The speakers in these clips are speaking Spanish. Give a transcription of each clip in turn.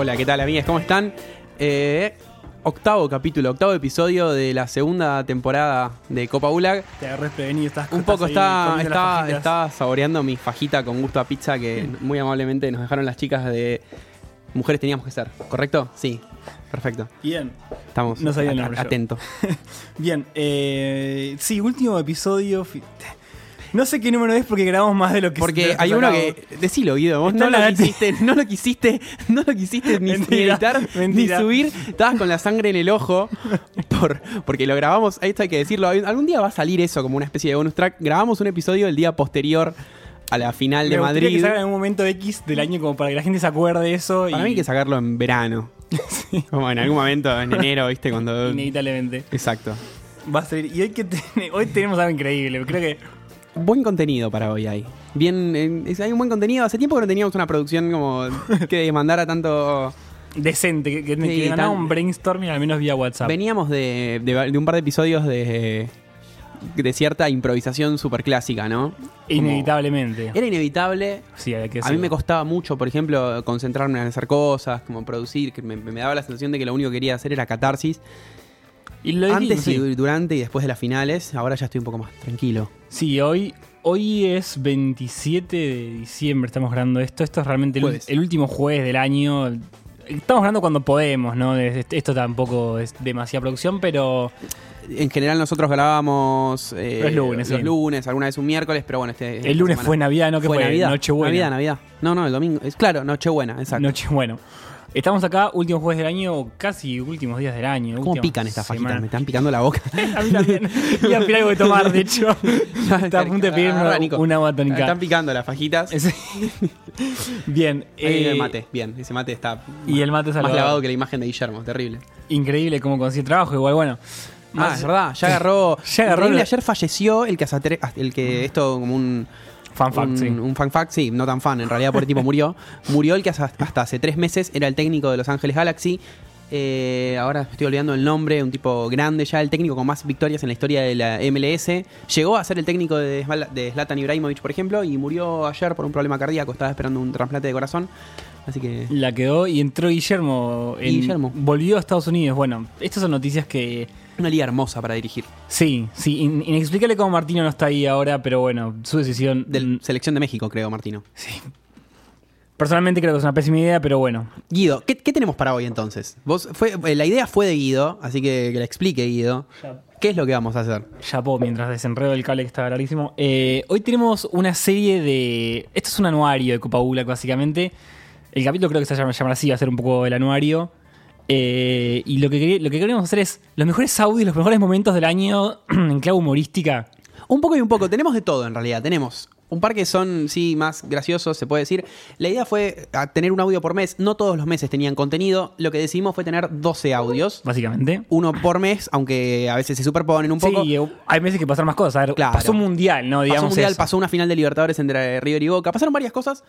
Hola, ¿qué tal, amigas? ¿Cómo están? Eh, octavo capítulo, octavo episodio de la segunda temporada de Copa Gulag. Te agarré prevenido, estás Un poco está, está, está saboreando mi fajita con gusto a pizza que muy amablemente nos dejaron las chicas de Mujeres Teníamos que Ser, ¿correcto? Sí, perfecto. Bien, Estamos No sabía el a- nombre yo. atentos. bien. Eh, sí, último episodio. No sé qué número es porque grabamos más de lo que Porque hay uno que. Decilo, Guido, vos Está no lo, la- quisiste, no lo quisiste, no lo quisiste ni, ni Mentira, editar, mentira. ni subir. Estabas con la sangre en el ojo. Por, porque lo grabamos, esto hay que decirlo. hay- Algún día va a salir eso como una especie de bonus track. Grabamos un episodio el día posterior a la final Me de gustaría Madrid. que salga en un momento X del año como para que la gente se acuerde de eso. Para y, mí hay que sacarlo en verano. Como en algún momento, en enero, ¿viste? Cuando. Inevitablemente. Exacto. Va a salir. Y hoy, que ten- hoy tenemos algo increíble. Creo que. Buen contenido para hoy hay. Bien, es- hay un buen contenido. Hace tiempo que no teníamos una producción como que demandara tanto. Decente, que, que, Sí, que ganaba un brainstorming al menos vía WhatsApp. Veníamos de, de- de un par de episodios de, de cierta improvisación super clásica, ¿no? Como- Inevitablemente. Era inevitable. Sí, hay que A mí me costaba mucho, por ejemplo, concentrarme en hacer cosas, como producir, que me, me daba la sensación de que lo único que quería hacer era catarsis. Y lo Antes y durante y después de las finales, ahora ya estoy un poco más tranquilo. Sí, hoy, hoy es 27 de diciembre, estamos grabando esto. Esto es realmente el, último jueves del año. Estamos grabando cuando podemos, ¿no? Es- Esto tampoco es demasiada producción, pero En general nosotros grabábamos eh, Los lunes, los sí. lunes, alguna vez un miércoles, pero bueno, este esta el lunes semana fue Navidad, ¿no? Que fue, Navidad, Nochebuena. Navidad, Navidad. No, no, el domingo. Es claro, Nochebuena, exacto. Noche, bueno. Estamos acá, último jueves del año, casi últimos días del año. ¿Cómo pican estas fajitas? Me están picando la boca. A mí también. Voy a pedir algo de tomar, de hecho. Está a punto de pedirme una, agua Están tónica. picando las fajitas. Bien. Eh, el mate, bien. Ese mate está Y el mate más lavado que la imagen de Guillermo, terrible. Increíble cómo consigue trabajo, igual, bueno. Ah, Más- es verdad, ya agarró. Ya agarró Increíble, Ayer falleció el que el que esto como un. Fan fact, un, sí. un fan fact, sí, no tan fan, en realidad por el tipo murió. Murió el que hasta, hasta hace tres meses era el técnico de Los Ángeles Galaxy. Eh, ahora estoy olvidando el nombre, un tipo grande ya, el técnico con más victorias en la historia de la MLS. Llegó a ser el técnico de, de Zlatan Ibrahimovic, por ejemplo, y murió ayer por un problema cardíaco, estaba esperando un trasplante de corazón. Así que La quedó y entró Guillermo. en- Guillermo. Volvió a Estados Unidos. Bueno, estas son noticias que. Una liga hermosa para dirigir. Sí, sí. in- inexplicable cómo Martino no está ahí ahora, pero bueno, su decisión. Del mm, Selección de México, creo, Martino. Personalmente creo que es una pésima idea, pero bueno. Guido, ¿qué, qué tenemos para hoy entonces? Vos fue, eh, la idea fue de Guido, así que que la explique Guido. ¿Qué es lo que vamos a hacer? Chapó mientras desenredo el cable que está rarísimo. Eh, hoy tenemos una serie de. Esto es un anuario de Copa Bula, básicamente. El capítulo creo que se llama, llamar así, va a ser un poco el anuario. Eh, y lo que, lo que queremos hacer es los mejores audios, los mejores momentos del año en clave humorística. Un poco y un poco, tenemos de todo en realidad, tenemos un par que son, sí, más graciosos, se puede decir. La idea fue a tener un audio por mes, no todos los meses tenían contenido, lo que decidimos fue tener 12 audios, Básicamente. uno por mes, aunque a veces se superponen un poco. Sí, hay meses que pasaron más cosas. A ver, Claro. pasó un mundial, ¿no? pasó Digamos un mundial, eso. pasó una final de Libertadores entre River y Boca, pasaron varias cosas.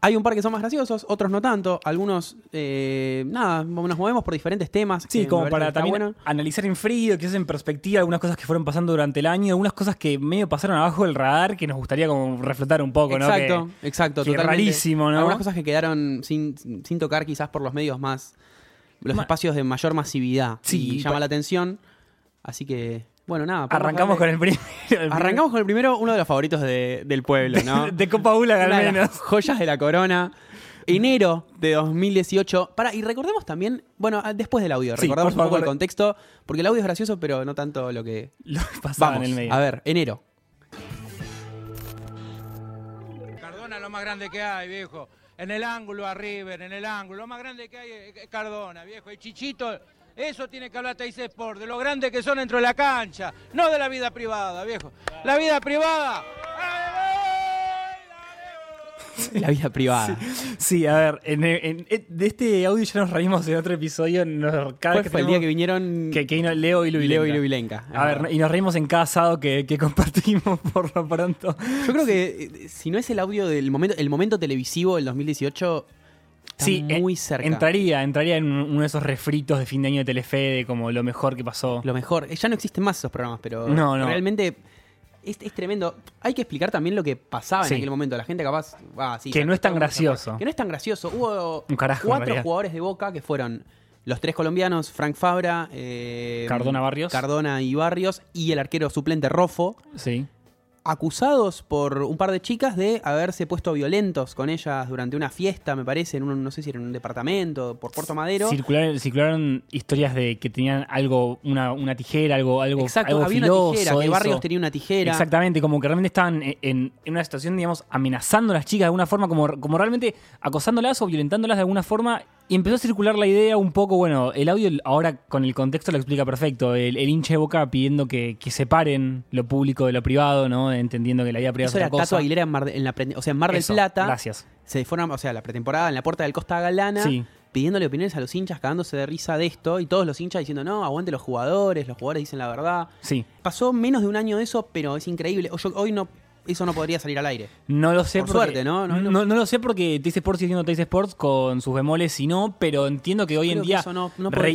Hay un par que son más graciosos, otros no tanto. Algunos, eh, nada, nos movemos por diferentes temas. Sí, como para también bueno. analizar en frío, quizás en perspectiva, algunas cosas que fueron pasando durante el año, algunas cosas que medio pasaron abajo del radar que nos gustaría como reflotar un poco, ¿no? Exacto, Que- exacto. totalmente. rarísimo, ¿no? Algunas cosas que quedaron sin, sin tocar quizás por los medios más... Los Ma- espacios de mayor masividad. Sí, y llama la atención. Así que, bueno, nada. Arrancamos con el primero. el Arrancamos con el primero, uno de los favoritos de- del pueblo, ¿no? primero de Copa Bula, al de menos. las joyas de la corona. Enero de 2018. Para, y recordemos también, bueno, ah, después del audio, Sí, recordamos un poco favor. el contexto, porque el audio es gracioso, pero no tanto lo que... Lo que pasaba Vamos, en el medio. a ver, enero. Cardona lo más grande que hay, viejo. En el ángulo a River, en el ángulo. Lo más grande que hay es Cardona, viejo. Y Chichito, eso tiene que hablar Teis Sport, de lo grande que son dentro de la cancha, no de la vida privada, viejo. La vida privada. La vida privada. Sí, a ver, en, en- en- de este audio ya nos reímos en otro episodio. Nos, cada ¿Cuál vez que fue el día que vinieron que, que vino Leo y Luis Leo y Lubilenka? A ver, y nos reímos en cada asado que, que compartimos por lo pronto. Yo creo que eh, si no es el audio del momento, el momento televisivo del 2018, está sí, muy eh, cerca. Entraría, entraría en uno de esos refritos de fin de año de Telefe de como lo mejor que pasó. Lo mejor. Eh, Ya no existen más esos programas, pero No, no. realmente Es, es tremendo. Hay que explicar también lo que pasaba Sí. en aquel momento. La gente capaz. ah, sí, Que no es tan gracioso. Que no es tan gracioso. Hubo Un carajo, en cuatro jugadores de Boca que fueron los tres colombianos, Frank Fabra, eh, Cardona Barrios. Cardona y Barrios, y el arquero suplente Rofo, Sí. Acusados por un par de chicas de haberse puesto violentos con ellas durante una fiesta, me parece, en un, no sé si era en un departamento, por Puerto Madero. Circularon, circularon historias de que tenían algo, una, una tijera, algo, algo, Exacto, algo había filoso, una tijera, que eso. Barrios tenía una tijera. Exactamente, como que realmente estaban en, en- en una situación, digamos, amenazando a las chicas de alguna forma, como, como realmente acosándolas o violentándolas de alguna forma. Y empezó a circular la idea un poco, bueno, el audio ahora con el contexto lo explica perfecto. El, el hincha de boca pidiendo que, que separen lo público de lo privado, ¿no? Entendiendo que la vida privada Eso es era otra Tato cosa. Aguilera en Mar, de- en la o sea, en Mar del Eso, Plata. Gracias. Se fueron, o sea, la pretemporada en la puerta del Costa Galana. Sí. Pidiéndole opiniones a los hinchas, cagándose de risa de esto. Y todos los hinchas diciendo, no, aguante los jugadores, los jugadores dicen la verdad. Sí. Pasó menos de un año de eso, pero es increíble. Yo- hoy no, eso no podría salir al aire. No lo sé Por porque- suerte, ¿no? No, No, lo sé porque Teis Sports sigue siendo Teis Sports con sus bemoles y no, pero entiendo que hoy en Creo día. eso no,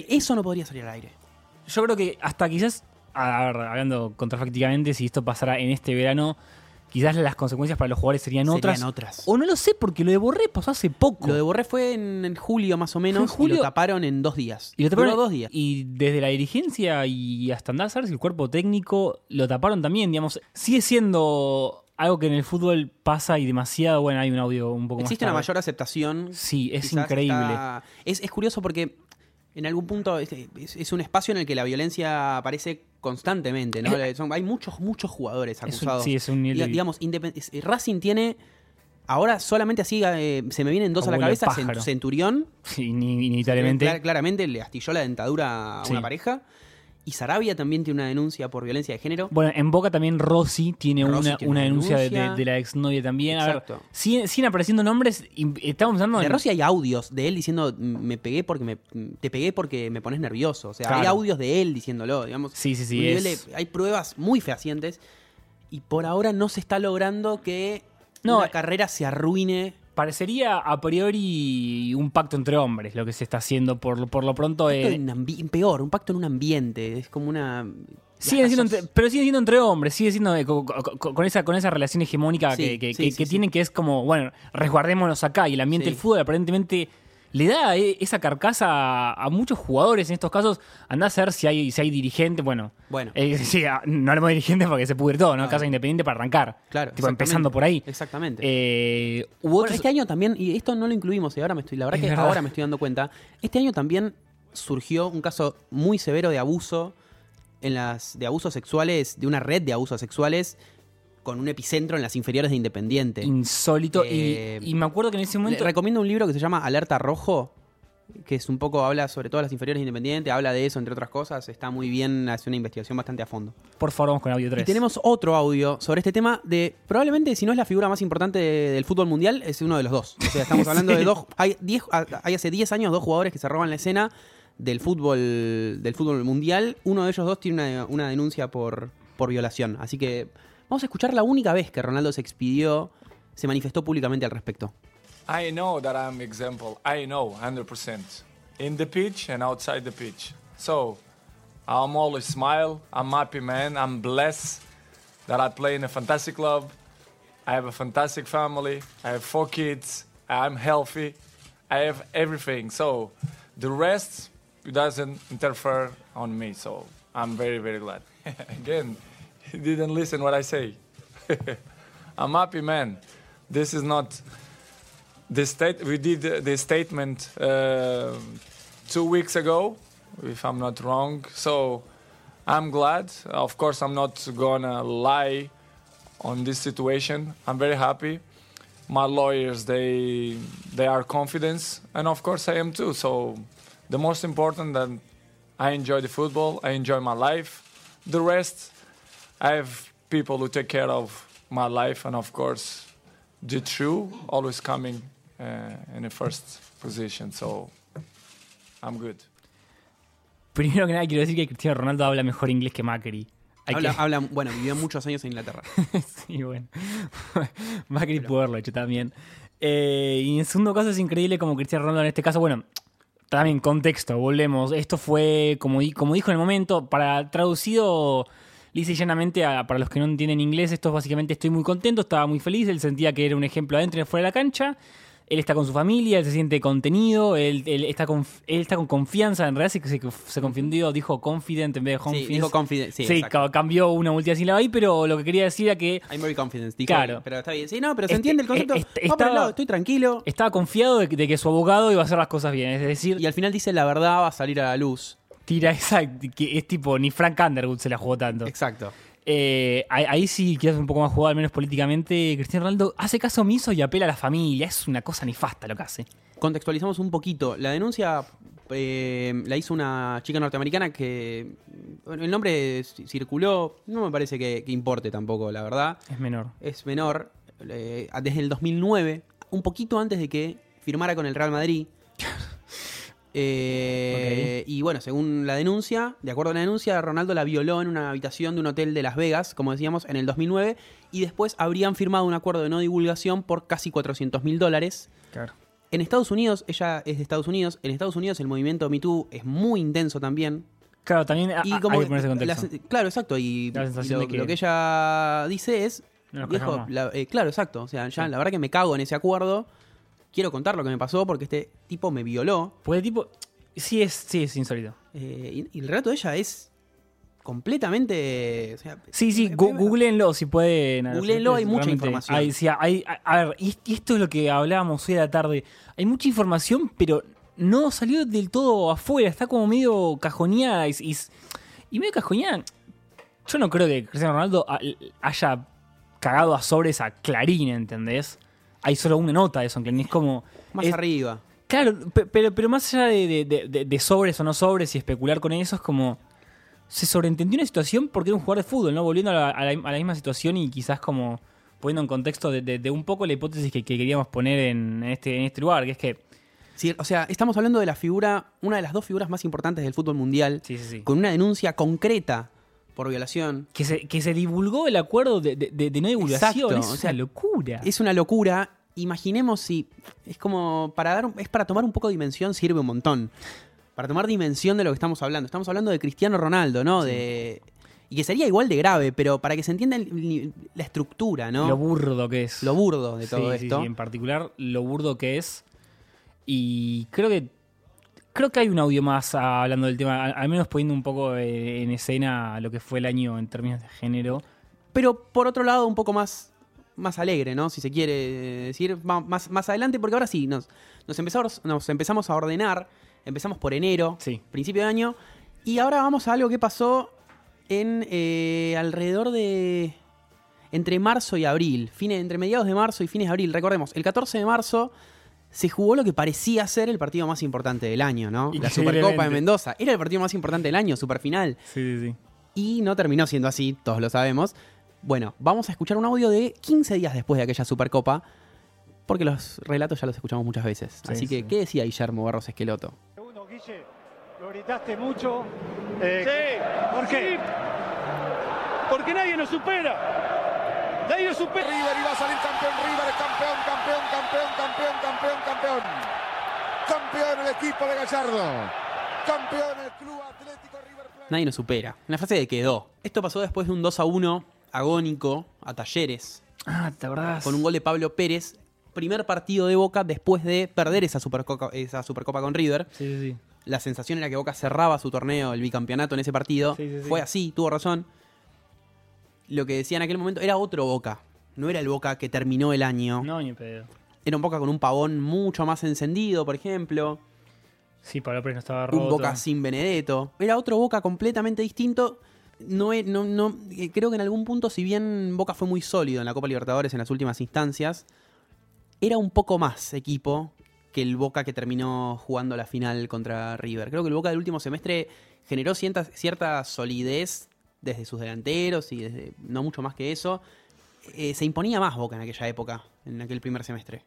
eso no podría salir al aire. Yo creo que hasta quizás, a ver, hablando contrafacticamente, si esto pasara en este verano, quizás las consecuencias para los jugadores serían, Serían otras. otras. O no lo sé, porque lo de Borré pasó hace poco. Lo de Borré fue en, en julio más o menos. En julio. Y lo taparon en dos días. y lo taparon Duró dos días. Y desde la dirigencia y hasta andar a saber si el cuerpo técnico lo taparon también, digamos. Sigue siendo algo que en el fútbol pasa y demasiado. Bueno, hay un audio un poco Existe más. una mayor aceptación. Sí, es increíble. está- Es, es curioso porque en algún punto es, es- es un espacio en el que la violencia aparece constantemente. ¿no? Son- hay muchos, muchos jugadores Es un- acusados. sí, es un de- Digamos, es- Racing tiene. Ahora solamente así eh, se me vienen dos a la cabeza. Centurión. Sí, claramente le astilló la dentadura a Sí. una pareja. Y Sarabia también tiene una denuncia por violencia de género. Bueno, en Boca también Rossi tiene Rossi una, tiene una denuncia, de-. De, de la exnovia también. A ver, Exacto. siguen, siguen apareciendo nombres. y estamos pensando De en. Rossi hay audios de él diciendo me pegué porque me te pegué porque me pones nervioso. O sea, hay audios de él diciéndolo, digamos. Sí, sí, sí, es- de- hay pruebas muy fehacientes y por ahora no se está logrando que No, una carrera se arruine. Parecería a priori un pacto entre hombres lo que se está haciendo. Por, por lo pronto. Pacto eh, en ambi- peor, un pacto en un ambiente. Es como una. Siguen Ya siendo entre- pero sigue siendo entre hombres, sigue siendo eh, co- co- co- con, esa, con esa relación hegemónica Sí, que, que- sí, que- sí, que tienen, que es como, bueno, resguardémonos acá. Y el ambiente del fútbol aparentemente le da eh, esa carcasa a, muchos jugadores en estos casos. Andá a saber si hay, si hay dirigentes, bueno. Bueno. eh, sí, ah, no hablemos de dirigentes porque se pudre todo, ¿no? Casa independiente para arrancar. Claro. Tipo, empezando por ahí. Exactamente. Eh, hubo Bueno, otros- este año también, y esto no lo incluimos, y ahora me estoy, la verdad Es que verdad. ahora me estoy dando cuenta, este año también surgió un caso muy severo de abuso en las de abusos sexuales, de una red de abusos sexuales con un epicentro en las inferiores de Independiente. insólito. y- Eh, y, me acuerdo que en ese momento. recomiendo un libro que se llama Alerta Rojo, que es un poco, habla sobre todas las inferiores de Independiente, habla de eso, entre otras cosas, está muy bien, hace una investigación bastante a fondo. Por favor, vamos con audio 3. Y tenemos otro audio sobre este tema de, probablemente, si no es la figura más importante de- del fútbol mundial, es uno de los dos. O sea, estamos hablando Sí. de dos, hay, diez- hay hace 10 años dos jugadores que se roban la escena del fútbol, del fútbol mundial. Uno de ellos dos tiene una, una denuncia por, por violación. Así que vamos a escuchar la única vez que Ronaldo se expidió, se manifestó públicamente al respecto. I know that I'm example. I know 100% in the pitch and outside the pitch. So I'm always smile. I'm happy man. I'm blessed that I play in a fantastic club. I have a fantastic family. I have four kids. I'm healthy. I have everything. So the rest doesn't interfere on me. So I'm very very glad. Again, he didn't listen what I say. I'm happy man. This is not the state we did the, statement uh, two weeks ago if i'm not wrong. So i'm glad. Of course i'm not gonna lie on this situation. I'm very happy. My lawyers they they are confident and of course i am too. So the most important that i enjoy the football i enjoy my life. The rest i have people who take care of my life and of course the true always coming uh, in the first position. So I'm good. Primero que nada, quiero decir que Cristiano Ronaldo habla mejor inglés que Macri. Habla, que- habla- bueno, vivió muchos años en Inglaterra. sí, bueno. Macri pudo haberlo hecho también. Eh, y en segundo caso es increíble como Cristiano Ronaldo en este caso, bueno, también contexto, volvemos. Esto fue, como, como dijo en el momento, para traducido, Lisa y llanamente, a- para los que no entienden inglés, esto es básicamente estoy muy contento, estaba muy feliz, él sentía que era un ejemplo adentro y fuera de la cancha. Él está con su familia, él se siente contenido, él, él está, con, él está con confianza. En realidad se, se, se confundió, dijo confident en vez de Sí, confidence. dijo confident. Sí, Sí, cambió una última sílaba ahí, pero lo que quería decir era que I'm very confident. dijo Claro. Pero está bien. Sí, no, pero se Este- entiende el concepto. eh, este- por el estaba- lado, estoy tranquilo. estaba confiado de que, de que su abogado iba a hacer las cosas bien. Es decir, Y al final dice la verdad va a salir a la luz. Tira esa, que es tipo, ni Frank Underwood se la jugó tanto. Exacto. Eh, ahí, sí quieres un poco más jugado, al menos políticamente. Cristiano Ronaldo hace caso omiso y apela a la familia. Es una cosa nefasta lo que hace. Contextualizamos un poquito. La denuncia eh, la hizo una chica norteamericana que. bueno, el nombre circuló. No me parece que, que importe tampoco, la verdad. Es menor. Es menor. eh, desde el 2009, un poquito antes de que firmara con el Real Madrid. Eh, Y bueno, según la denuncia, de acuerdo a la denuncia, Ronaldo la violó en una habitación de un hotel de Las Vegas, como decíamos, en el 2009, y después habrían firmado un acuerdo de no divulgación por casi 400 mil dólares. Claro. En Estados Unidos, ella es de Estados Unidos, en Estados Unidos el movimiento Me Too es muy intenso también. Claro, también Y a- como hay que ponerse en la contexto. claro, exacto. Y, La y sensación lo, de que- lo que ella dice es, No viejo, la- eh, claro, exacto. O sea, ya Sí. la verdad que me cago en ese acuerdo. Quiero contar lo que me pasó porque este tipo me violó. Pues tipo, sí es, sí es insólito. Eh, y, y el relato de ella es completamente. o sea, Sí, sí, gu- googleenlo si pueden. Googleenlo, hay mucha información. hay- sí, hay- a, ver, y, esto es lo que hablábamos hoy a la tarde. Hay mucha información, pero no salió del todo afuera. Está como medio cajoneada. Y, y- y medio cajoneada. Yo no creo que Cristiano Ronaldo ha- haya cagado a sobres a Clarín, ¿entendés? Hay solo una nota de Clarín. Es como. Más es- arriba. Claro, pe- pero, pero más allá de, de- de- de- de sobres o no sobres y especular con eso, es como. Se sobreentendió una situación porque era un jugador de fútbol, ¿no? Volviendo a la, a la- a la misma situación y quizás como poniendo en contexto de, un poco la hipótesis que, que queríamos poner en este, en este lugar, que es que. Sí, o sea, estamos hablando de la figura, una de las dos figuras más importantes del fútbol mundial, Sí, sí, sí. con una denuncia concreta por violación. Que se, que se divulgó el acuerdo de, de- no divulgación. Exacto, es o sea, una locura. Es una locura. Imaginemos si. Es como. Para dar es para tomar un poco de dimensión, sirve un montón. Para tomar dimensión de lo que estamos hablando. Estamos hablando de Cristiano Ronaldo, ¿no? De. Y que sería igual de grave, pero para que se entienda el- la estructura, ¿no? Lo burdo que es. Lo burdo de todo Sí, sí, esto. sí, en particular lo burdo que es. Y creo que creo que hay un audio más ah, hablando del tema, al, al menos poniendo un poco eh, en escena lo que fue el año en términos de género. Pero por otro lado, un poco más, más alegre, ¿no? Si se quiere decir, Va- más, más adelante, porque ahora sí, nos, nos, empezamos, nos empezamos a ordenar. Empezamos por enero, Sí. principio de año. Y ahora vamos a algo que pasó en eh, alrededor de. Entre marzo y abril. Fines, entre mediados de marzo y fines de abril. Recordemos, el 14 de marzo se jugó lo que parecía ser el partido más importante del año, ¿no? La Supercopa de. Mendoza. Era el partido más importante del año, superfinal. Sí, sí, sí. Y no terminó siendo así, todos lo sabemos. Bueno, vamos a escuchar un audio de 15 días después de aquella Supercopa, porque los relatos ya los escuchamos muchas veces. Sí, Así que, sí. ¿qué decía Guillermo Barros Esqueloto? Uno, Guille, lo gritaste mucho. Eh, Sí. ¿Por qué? Porque nadie nos supera. Nadie nos supera. River y va a salir campeón River, campeón, campeón, campeón, campeón, campeón, campeón. Campeón el equipo de Gallardo. Campeón el Club Atlético River Plate. Nadie nos supera. Una frase de quedó. Esto pasó después de un 2 a 1 agónico a Talleres, Ah, ¿te acordás? con un gol de Pablo Pérez. Primer partido de Boca después de perder esa Supercopa, esa Supercopa con River. Sí, sí, sí. La sensación era que Boca cerraba su torneo, el bicampeonato en ese partido. Sí, sí, sí. Fue así, tuvo razón. Lo que decía en aquel momento era otro Boca. No era el Boca que terminó el año. No, ni pedo. Era un Boca con un pavón mucho más encendido, por ejemplo. Sí, Pablo Pérez no estaba roto. Un Boca sin Benedetto. Era otro Boca completamente distinto. No, e- no, no, eh, creo que en algún punto, si bien Boca fue muy sólido en la Copa Libertadores en las últimas instancias, era un poco más equipo que el Boca que terminó jugando la final contra River. Creo que el Boca del último semestre generó cierta, cierta solidez desde sus delanteros y desde no mucho más que eso. Eh, se imponía más Boca en aquella época, en aquel primer semestre.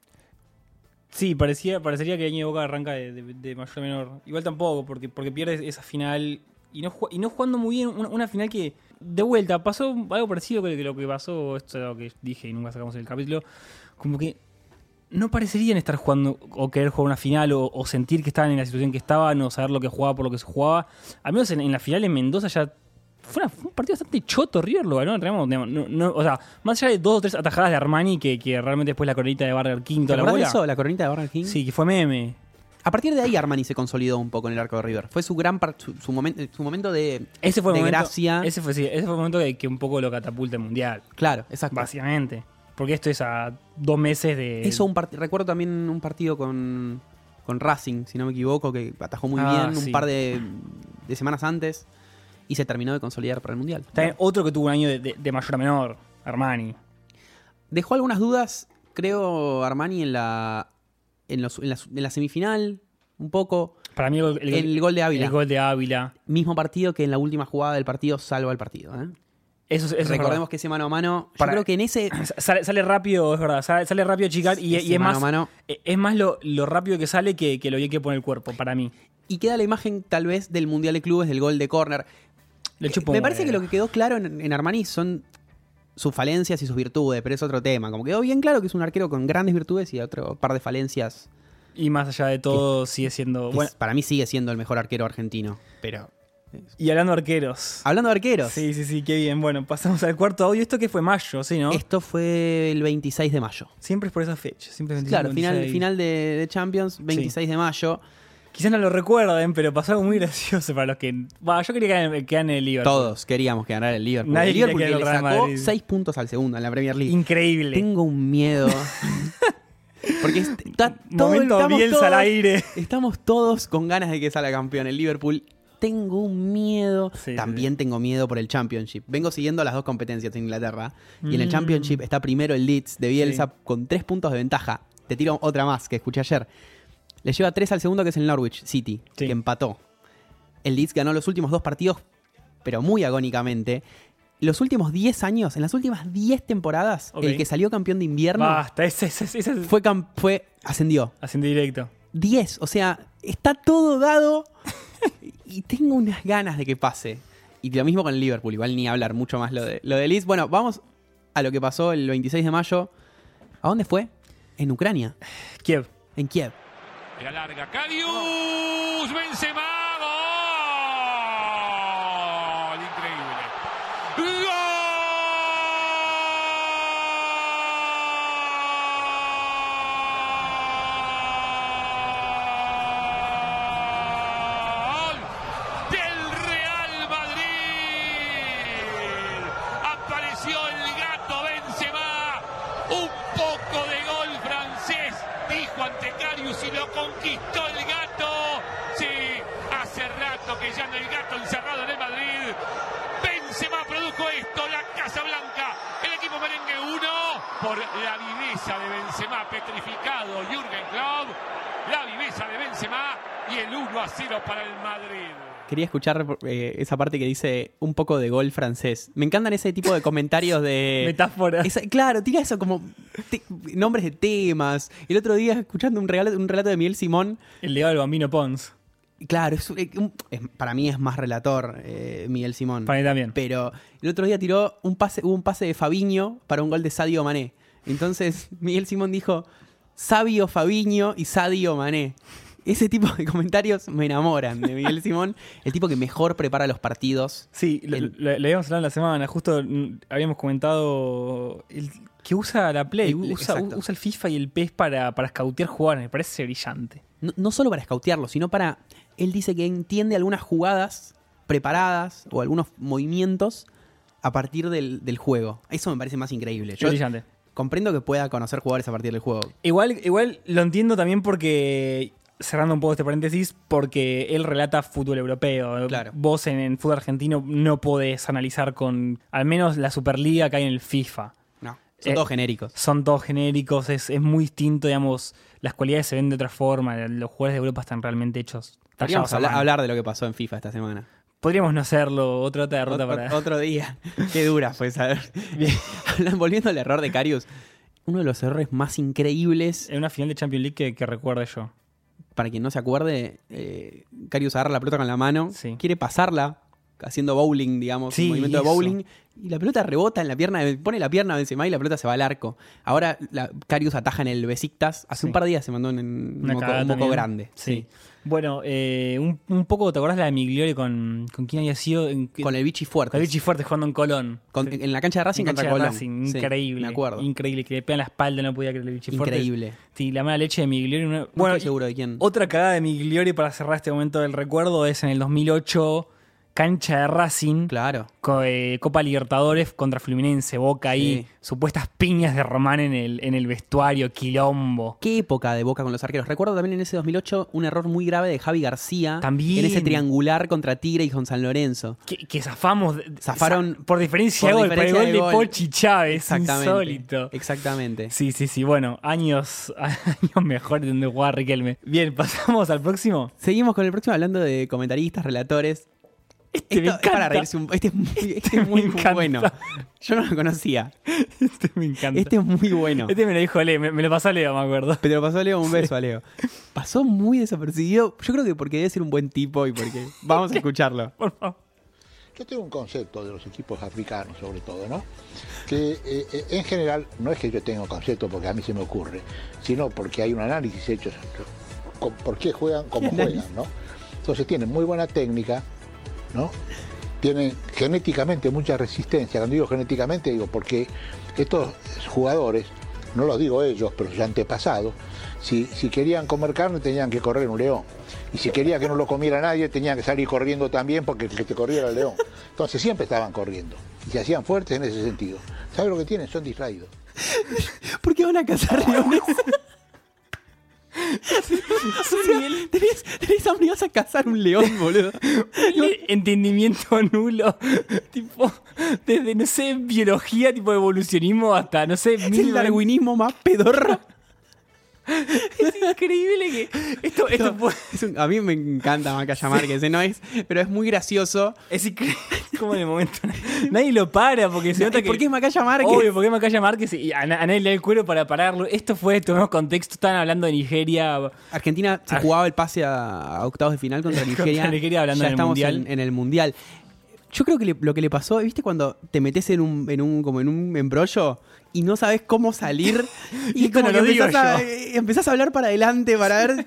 Sí, parecía, parecería que el año Boca arranca de, mayor a menor. Igual tampoco, porque, porque pierde esa final y no, y no jugando muy bien. Una, final que, de vuelta, pasó algo parecido que lo que pasó, esto es lo que dije y nunca sacamos el capítulo, como que no parecerían estar jugando o querer jugar una final o, o sentir que estaban en la situación que estaban o saber lo que jugaba por lo que se jugaba. Al menos en, en la final en Mendoza ya fue, una- fue un partido bastante choto. River lo ganó. no- no- o sea, más allá de dos o tres atajadas de Armani, que, que realmente después la coronita de Barger King, ¿Te la de eso? La coronita de Barra King. Sí, que fue meme. A partir de ahí Armani se consolidó un poco en el arco de River. Fue su gran su, su momen- su momento de, Ese fue el de momento, gracia. Ese fue, sí, ese fue el momento que, que un poco lo catapulta al mundial. Claro, exacto. Básicamente. Porque esto es a dos meses de. Eso un recuerdo también un partido con, con Racing, si no me equivoco, que atajó muy Ah, bien sí. un par de, de semanas antes y se terminó de consolidar para el Mundial. También otro que tuvo un año de, de- de mayor a menor, Armani. Dejó algunas dudas, creo, Armani en la, en, los- en la, en la semifinal, un poco. Para mí, el, el- El gol de Ávila. El gol de Ávila. Mismo partido que en la última jugada del partido salva el partido. ¿eh? Eso, es- eso es Recordemos que ese mano a mano, yo Para- creo que en ese Sale, sale rápido, es verdad. Sale, sale rápido Chicar y, es mano más, mano eh, es más lo, lo rápido que sale que, que lo bien que pone el cuerpo, para mí. y queda la imagen tal vez del Mundial de Clubes del gol de córner. Le chupo Me parece que lo que quedó claro en, en Armani son sus falencias y sus virtudes, pero es otro tema. Como quedó bien claro que es un arquero con grandes virtudes y otro par de falencias. Y más allá de todo, sigue siendo. Bueno, para mí sigue siendo el mejor arquero argentino. Pero. y hablando de arqueros. Hablando de arqueros, Sí, sí, sí, qué bien. Bueno, pasamos al cuarto audio. Esto que fue mayo, ¿sí, no? esto fue el 26 de mayo. Siempre es por esa fecha. Siempre es 25, Claro, final, 26. final de, de Champions, 26 de mayo. Quizás no lo recuerden, pero pasó algo muy gracioso para los que. Bah, yo quería que en el Liverpool. Todos queríamos que ganara el Liverpool. Nadie el Liverpool que le sacó Madrid. 6 puntos al segundo en la Premier League. Increíble. Tengo un miedo. Porque est- está todo, Momento Bielsa todos- al aire. Estamos todos con ganas de que salga campeón el Liverpool. Tengo un miedo. Sí, También tengo miedo por el Championship. Vengo siguiendo las dos competencias en Inglaterra. Y en el Mm. Championship está primero el Leeds de Bielsa con tres puntos de ventaja. Te tiro otra más que escuché ayer. Le lleva tres al segundo que es el Norwich City, Sí. que empató. El Leeds ganó los últimos dos partidos, pero muy agónicamente. Los últimos 10 años, en las últimas 10 temporadas, el que salió campeón de invierno Basta, ese, ese, ese, ese fue, fue ascendió. haciendo directo. 10, o sea, está todo dado y tengo unas ganas de que pase. Y lo mismo con el Liverpool, igual ni hablar mucho más lo de, lo de Leeds. Bueno, vamos a lo que pasó el 26 de mayo. ¿A dónde fue? En Ucrania, Kiev. en Kiev. La larga, Cadius, Benzema, gol, increíble. Gol del Real Madrid. Apareció el gato Benzema. Un poco de gol francés, dijo ante Carius y lo conquistó el gato. Sí, hace hay gato encerrado en el Madrid. Benzema produjo esto, la Casa Blanca, el equipo merengue 1 por la viveza de Benzema petrificado Jürgen Klopp. La viveza de Benzema y el 1 a 0 para el Madrid. Quería escuchar eh, esa parte que dice un poco de gol francés. Me encantan ese tipo de comentarios de... Metáfora. Esa- claro, tira eso como te- nombres de temas. El otro día, escuchando un, regalo- un relato de Miguel Simón, El legado del bambino Pons. Claro, es, un- es- para mí es más relator eh, Miguel Simón. Para mí también. Pero el otro día tiró un pase, hubo un pase de Fabiño para un gol de Sadio Mané. Entonces Miguel Simón dijo Sabio Fabiño y Sadio Mané. Ese tipo de comentarios me enamoran de Miguel Simón, el tipo que mejor prepara los partidos. Sí, El- lo- lo habíamos hablado en la semana. Justo mm, habíamos comentado el que usa la Play, El- usa, el FIFA y el PES para, para scoutear jugadores. Me parece brillante. No, no solo para escautearlo, sino para. Él dice que entiende algunas jugadas preparadas o algunos movimientos a partir del, del juego. Eso me parece más increíble. Yo brillante. comprendo que pueda conocer jugadores a partir del juego. Igual, igual lo entiendo también porque, cerrando un poco este paréntesis, porque él relata fútbol europeo. Claro. Vos en, en fútbol argentino no podés analizar con al menos la Superliga que hay en el FIFA. No, son Eh, todos genéricos. Son todos genéricos, es, es muy distinto, digamos, las cualidades se ven de otra forma, los jugadores de Europa están realmente hechos. Podríamos hablar, de lo que pasó en FIFA esta semana. Podríamos no hacerlo, otra otra derrota Ot- para... ot- Otro día. Qué dura fue saber. Hablan- Volviendo al error de Carius. Uno de los errores más increíbles, En una final de Champions League que, que recuerde yo. para quien no se acuerde, eh, Carius agarra la pelota con la mano, Sí. quiere pasarla haciendo bowling, digamos, Sí, un movimiento de bowling, y la pelota rebota en la pierna, pone la pierna a Benzema y la pelota se va al arco. Ahora la, Karius ataja en el Besiktas, hace Sí. un par de días se mandó un, un moco, un también. grande. Sí. Bueno, eh, un, un poco, ¿te acordás la de Migliori con, con quién había sido? En, Con el Vichy fuerte. con el Vichy Fuerte jugando en Colón. Con- en la cancha de Racing En contra cancha de Colón. Racing, increíble. me acuerdo. Increíble, que le pegan la espalda, no podía creer el Vichy Fuerte. Increíble. Sí, la mala leche de Migliori. una- No bueno, estoy seguro de quién. Otra cagada de Migliori para cerrar este momento del recuerdo es en el 2008, cancha de Racing, Claro. co- eh, Copa Libertadores contra Fluminense, Boca ahí, Sí. supuestas piñas de Román en el, en el vestuario, quilombo. ¿Qué época de Boca con los arqueros? Recuerdo también en ese 2008 un error muy grave de Javi García. También. En ese triangular contra Tigre y con San Lorenzo. Que, que zafamos de- Zafaron za- por diferencia por de gol, por el diferencia gol de de gol. Pochi Chávez, Exactamente. insólito. Exactamente. Sí, sí, sí, bueno, años, años mejores donde jugaba Riquelme. Bien, pasamos al próximo. Seguimos con el próximo hablando de comentaristas, relatores. Este me Esto es para encanta. reírse un Este es muy, este es muy, muy encanta. bueno. Yo no lo conocía. Este me encanta. Este es muy bueno. Este me lo dijo Leo, me, me lo pasó Leo, me acuerdo. Pero pasó a Leo un beso a Leo. Pasó muy desapercibido. Yo creo que porque debe ser un buen tipo y porque. Vamos a escucharlo. Por favor. Yo tengo un concepto de los equipos africanos, sobre todo, ¿no? Que eh, eh, en general no es que yo tenga un concepto porque a mí se me ocurre, sino porque hay un análisis hecho por qué juegan como ¿Qué juegan, ¿no? Entonces tienen muy buena técnica, ¿no? Tienen genéticamente mucha resistencia. Cuando digo genéticamente, digo porque estos jugadores, no los digo ellos, pero sus antepasados, si, si querían comer carne tenían que correr un león. Y si querían que no lo comiera nadie, tenían que salir corriendo también porque el que te corriera era el león. Entonces siempre estaban corriendo. Y se hacían fuertes en ese sentido. ¿Sabes lo que tienen? Son distraídos. ¿Por qué van a cazar leones? Sea, tenés, tenés a mí vas a cazar un león, boludo. Entendimiento nulo. tipo, desde, no sé, biología, tipo evolucionismo, hasta, no sé, Es el darwinismo más pedorro. Es increíble que esto, esto No, puede- es un- a mí me encanta Macaya Márquez, ¿eh? no es, pero es muy gracioso. Es increíble como en el momento nadie lo para porque se nota que ¿Por qué es Macaya Márquez? Obvio, porque Macaya Márquez y a, na- a nadie le da el cuero para pararlo. Esto fue, tomemos contexto, estaban hablando de Nigeria. Argentina se Ar- jugaba el pase a, a octavos de final contra Contra Nigeria. Nigeria, hablando ya en el estamos. En, en el mundial. Yo creo que le- lo que le pasó, ¿viste cuando te metes en un, en un, como en un embrollo y no sabes cómo salir? Y como que empezás a, eh, empezás a hablar para adelante para ver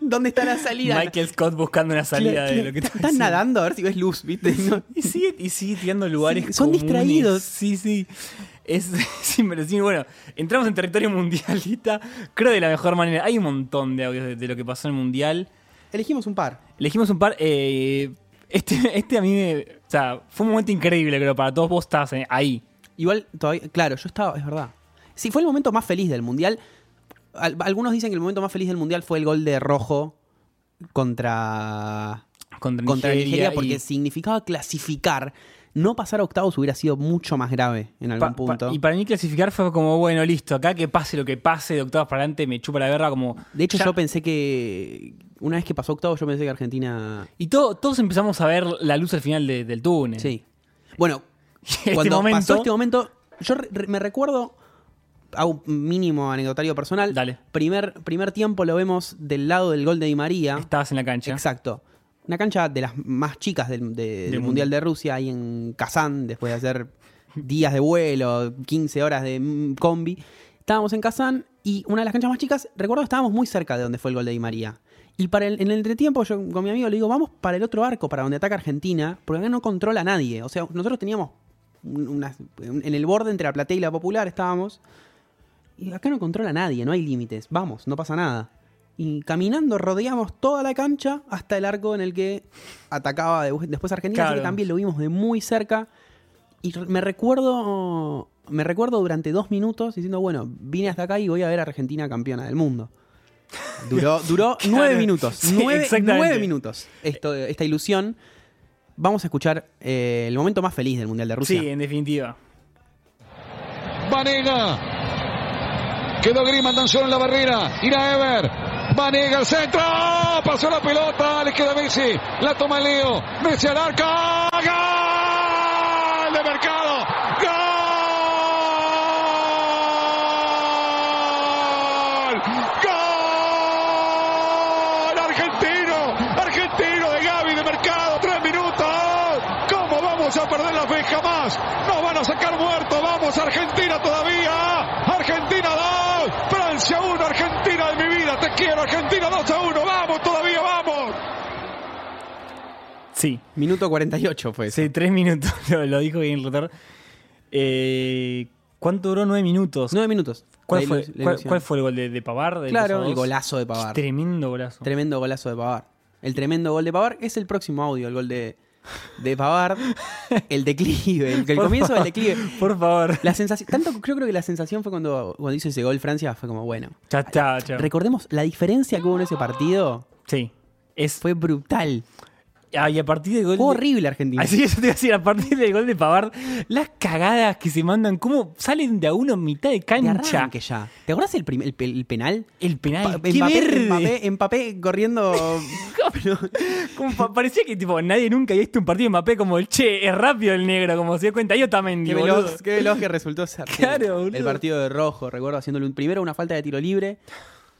dónde está la salida. Michael Scott buscando una salida de lo que Estás decías. nadando a ver si ves luz, ¿viste? No- Y sigue, y sigue tirando lugares. Sí, son comunes. distraídos. Sí, sí. Es, es inverosímil. Bueno, entramos en territorio mundialista. Creo de la mejor manera. Hay un montón de audios de, de lo que pasó en el mundial. Elegimos un par. Elegimos un par. eh, este, este a mí me. O sea, fue un momento increíble, creo, para todos vos eh, ahí. Igual, todavía, claro, yo estaba, es verdad. Sí, fue el momento más feliz del Mundial. Al- algunos dicen que el momento más feliz del Mundial fue el gol de Rojo contra, Contra, contra Nigeria, porque y- significaba clasificar. No pasar a octavos hubiera sido mucho más grave en algún Pa- pa- punto. y para mí clasificar fue como, bueno, listo, acá que pase lo que pase, de octavos para adelante, me chupa la guerra como... de hecho, ya- yo pensé que una vez que pasó octavos, yo pensé que Argentina... Y todo, todos empezamos a ver la luz al final de- del túnel. Sí. Bueno, Este cuando momento- pasó este momento, yo re- me recuerdo, hago un mínimo anecdotario personal. Dale. Primer, primer tiempo lo vemos del lado del gol de Di María. Estabas en la cancha. Exacto. Una cancha de las más chicas del, de- del Mundial de Rusia, ahí en Kazán, después de hacer días de vuelo, 15 horas de combi. Estábamos en Kazán y una de las canchas más chicas, recuerdo que estábamos muy cerca de donde fue el gol de Di María. Y para el- en el entretiempo, yo con mi amigo le digo, vamos para el otro arco, para donde ataca Argentina, porque acá no controla a nadie. O sea, nosotros teníamos en el borde entre la platea y la popular estábamos. Y acá no controla nadie, no hay límites. Vamos, no pasa nada. Y caminando rodeamos toda la cancha hasta el arco en el que atacaba de- después Argentina, así que también lo vimos de muy cerca. Y me recuerdo, me recuerdo durante dos minutos diciendo, bueno, vine hasta acá y voy a ver a Argentina campeona del mundo. Duró, duró nueve minutos. Sí, nueve, nueve minutos esto, esta ilusión. Vamos a escuchar eh, el momento más feliz del Mundial de Rusia. Sí, en definitiva. Vanega. Quedó Griezmann tan solo en la barrera. Irá Ever. Vanega al centro. Pasó la pelota. Le queda Messi. La toma Leo. Messi al arco. ¡Gol! De mercado. ¡Gol! ¡Gol! Argentino. Argentino de Gaby de mercado. Tres minutos. Más. Nos van a sacar muertos. Vamos, Argentina todavía. Argentina 2. Francia 1. Argentina de mi vida. Te quiero, Argentina 2 a 1. Vamos, todavía vamos. Sí, Minuto 48 fue eso. sí, tres minutos. Lo, lo dijo bien el rotor. Eh, ¿Cuánto duró? Nueve minutos. Nueve minutos. ¿Cuál, fue, cuál, fue el gol de, de Pavard? del Claro, 2 a el 2? golazo de Pavard. Tremendo golazo. Tremendo golazo de Pavard. El tremendo gol de Pavard es el próximo audio, el gol de, de Pavard. el declive, el, comienzo del declive. Por favor. La sensación, tanto yo creo que la sensación fue cuando, cuando hizo ese gol Francia, fue como, bueno. Está, ya. Recordemos la diferencia que hubo en ese partido. Sí. Es, Fue brutal. Y a partir del gol. Fue horrible Argentina. Así eso te iba a decir, a partir del gol de Pavard, las cagadas que se mandan, cómo salen de a uno en mitad de cancha. arranque ya. ¿Te acuerdas el, el, el penal? El penal, Pa- qué Mbappé, verde. Mbappé- Mbappé corriendo. Pero- Como pa- parecía que tipo nadie nunca había visto un partido de Mbappé como el che, es rápido el negro, como se dio cuenta. Yo también, Qué veloz, qué veloz que resultó ser. Claro, boludo. El partido de rojo, recuerdo haciéndole un, primero una falta de tiro libre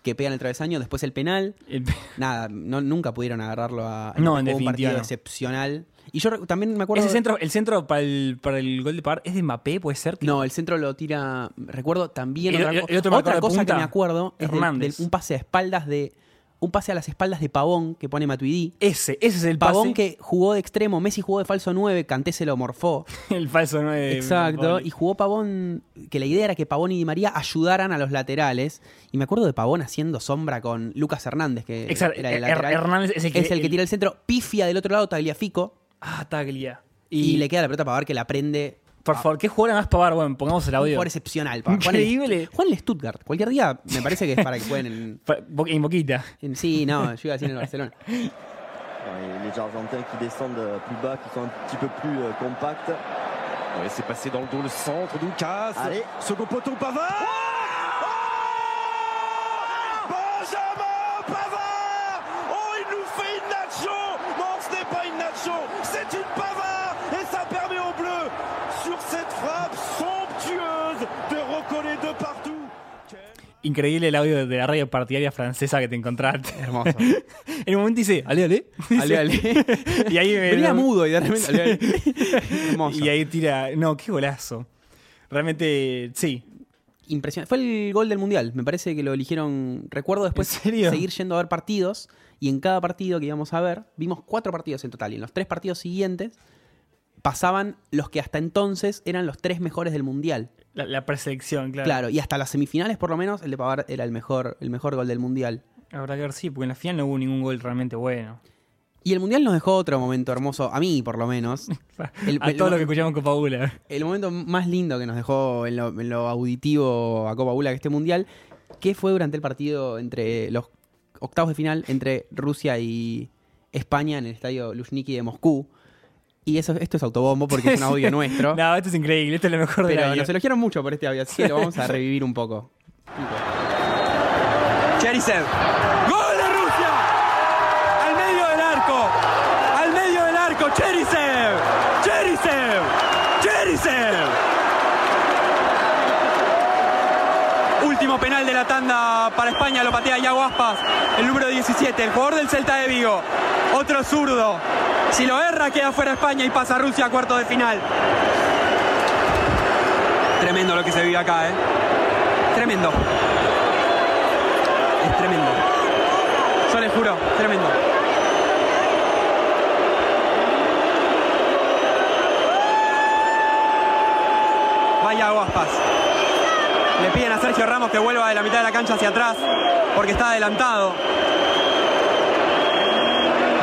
que pega en el travesaño, después el penal. Nada, no, nunca pudieron agarrarlo a No, en un partido no. excepcional. Y yo también me acuerdo. Ese centro, el centro para el, para el gol de Pavard es de Mbappé, puede ser. No, el centro lo tira. Recuerdo también El- otra, el- co- el otro otra cosa punta, que me acuerdo es del- del- un pase a espaldas de. Un pase a las espaldas de Pavón que pone Matuidi. Ese, ese es el Pavón pase. que jugó de extremo, Messi jugó de falso 9, Kanté se lo morfó. El falso 9. Exacto. Y jugó Pavón, que la idea era que Pavón y Di María ayudaran a los laterales. Y me acuerdo de Pavón haciendo sombra con Lucas Hernández, que Exacto, era el lateral. Hernández es el que- el- tira el centro, pifia del otro lado, Tagliafico. Ah, Taglia. Y, le queda la pelota a Pavard que la prende. Por favor, ¿qué jugador más Pavard? Bueno, pongamos el Un audio. jugador excepcional. El- Increíble. Juega en el Stuttgart. Cualquier día me parece que es para que jueguen en. En boquita. en- sí, no, yo iba a decir en el Barcelona. Les Argentins qui descendent euh, plus bas, qui sont un petit peu plus euh, compacts. Ouais, c'est passé dans le dos le centre, Doukas. Allez. Second poteau, Pavard. Benjamin Increíble el audio de la radio partidaria francesa que te encontraste. Hermoso. en un momento dice, ale, ale. Ale, ale. y ahí me- Venía mudo y de repente. ale, ale. Hermoso. Y ahí tira. No, qué golazo. Realmente, sí. Impresionante. Fue el gol del mundial. Me parece que lo eligieron. Recuerdo después seguir yendo a ver partidos. Y en cada partido que íbamos a ver, vimos cuatro partidos en total. Y en los tres partidos siguientes pasaban los que hasta entonces eran los tres mejores del mundial. La, la preselección, claro. Claro. y hasta las semifinales, por lo menos, el de Pavard era el mejor, el mejor gol del mundial. Habrá que ver, sí, porque en la final no hubo ningún gol realmente bueno. Y el mundial nos dejó otro momento hermoso, a mí por lo menos. El- a el- todo lo que escuchamos con Paula. el momento más lindo que nos dejó en lo, en lo auditivo a Copa Bula que este mundial, que fue durante el partido entre los octavos de final entre Rusia y España en el estadio Luzhniki de Moscú. Y eso, esto es autobombo porque es un audio nuestro. no, esto es increíble, esto es lo mejor de pero la nos elogiaron mucho por este audio, así que lo vamos a revivir un poco. Cherisev. ¡Gol de Rusia! Al medio del arco. Al medio del arco. Cherisev. Cherisev. Cherisev. Último penal de la tanda para España. Lo patea Iago Aspas. El número 17. El jugador del Celta de Vigo. Otro zurdo. Si lo erra queda fuera España y pasa Rusia a cuarto de final. Tremendo lo que se vive acá, ¿eh? Tremendo. Es tremendo. Yo les juro, tremendo. Vaya Aguaspas. Le piden a Sergio Ramos que vuelva de la mitad de la cancha hacia atrás porque está adelantado.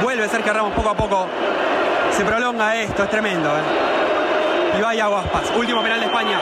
Vuelve Sergio Ramos poco a poco. Se prolonga esto, es tremendo. ¿eh? Y vaya Aguaspas. Último penal de España.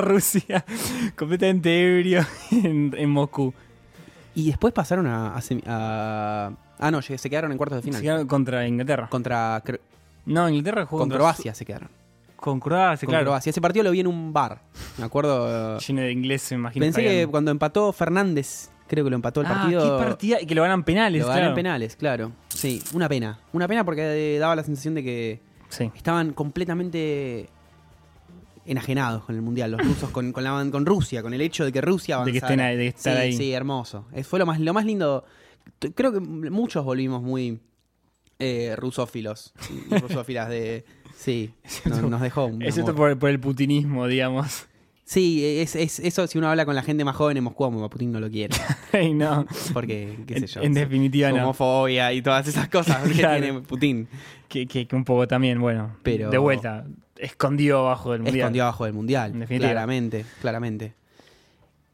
A Rusia completamente ebrio en, en Moscú. Y después pasaron a, a semi- a- Ah, no, se quedaron en cuartos de final. Se quedaron contra Inglaterra. Contra, No, Inglaterra jugó con contra Croacia se quedaron. Con Croacia, Con claro. Croacia. Ese partido lo vi en un bar. Me acuerdo. Lleno de inglés, me imagino. Pensé que cuando empató Fernández, creo que lo empató el Ah, partido. qué partida. Y que lo ganan penales, Lo claro. ganan penales, claro. Sí, una pena. Una pena porque eh, daba la sensación de que Sí. estaban completamente enajenados con el mundial, los rusos con, con, la- con Rusia, con el hecho de que Rusia De avanzara. que estén ahí- de estar sí, ahí. Sí, hermoso. Fue lo más, lo más lindo. Creo que muchos volvimos muy eh, rusófilos. y rusófilas de. Sí, nos, nos dejó un. Excepto por, por el putinismo, digamos. Sí, es, es- eso si uno habla con la gente más joven en Moscú, a Putin no lo quiere. Ay, no. Porque, qué sé yo. en definitiva, no. homofobia y todas esas cosas que tiene Putin. Que, que- que un poco también, bueno. Pero- De vuelta. Escondido abajo del mundial. Escondido abajo del mundial. En definitiva. Claramente, claramente.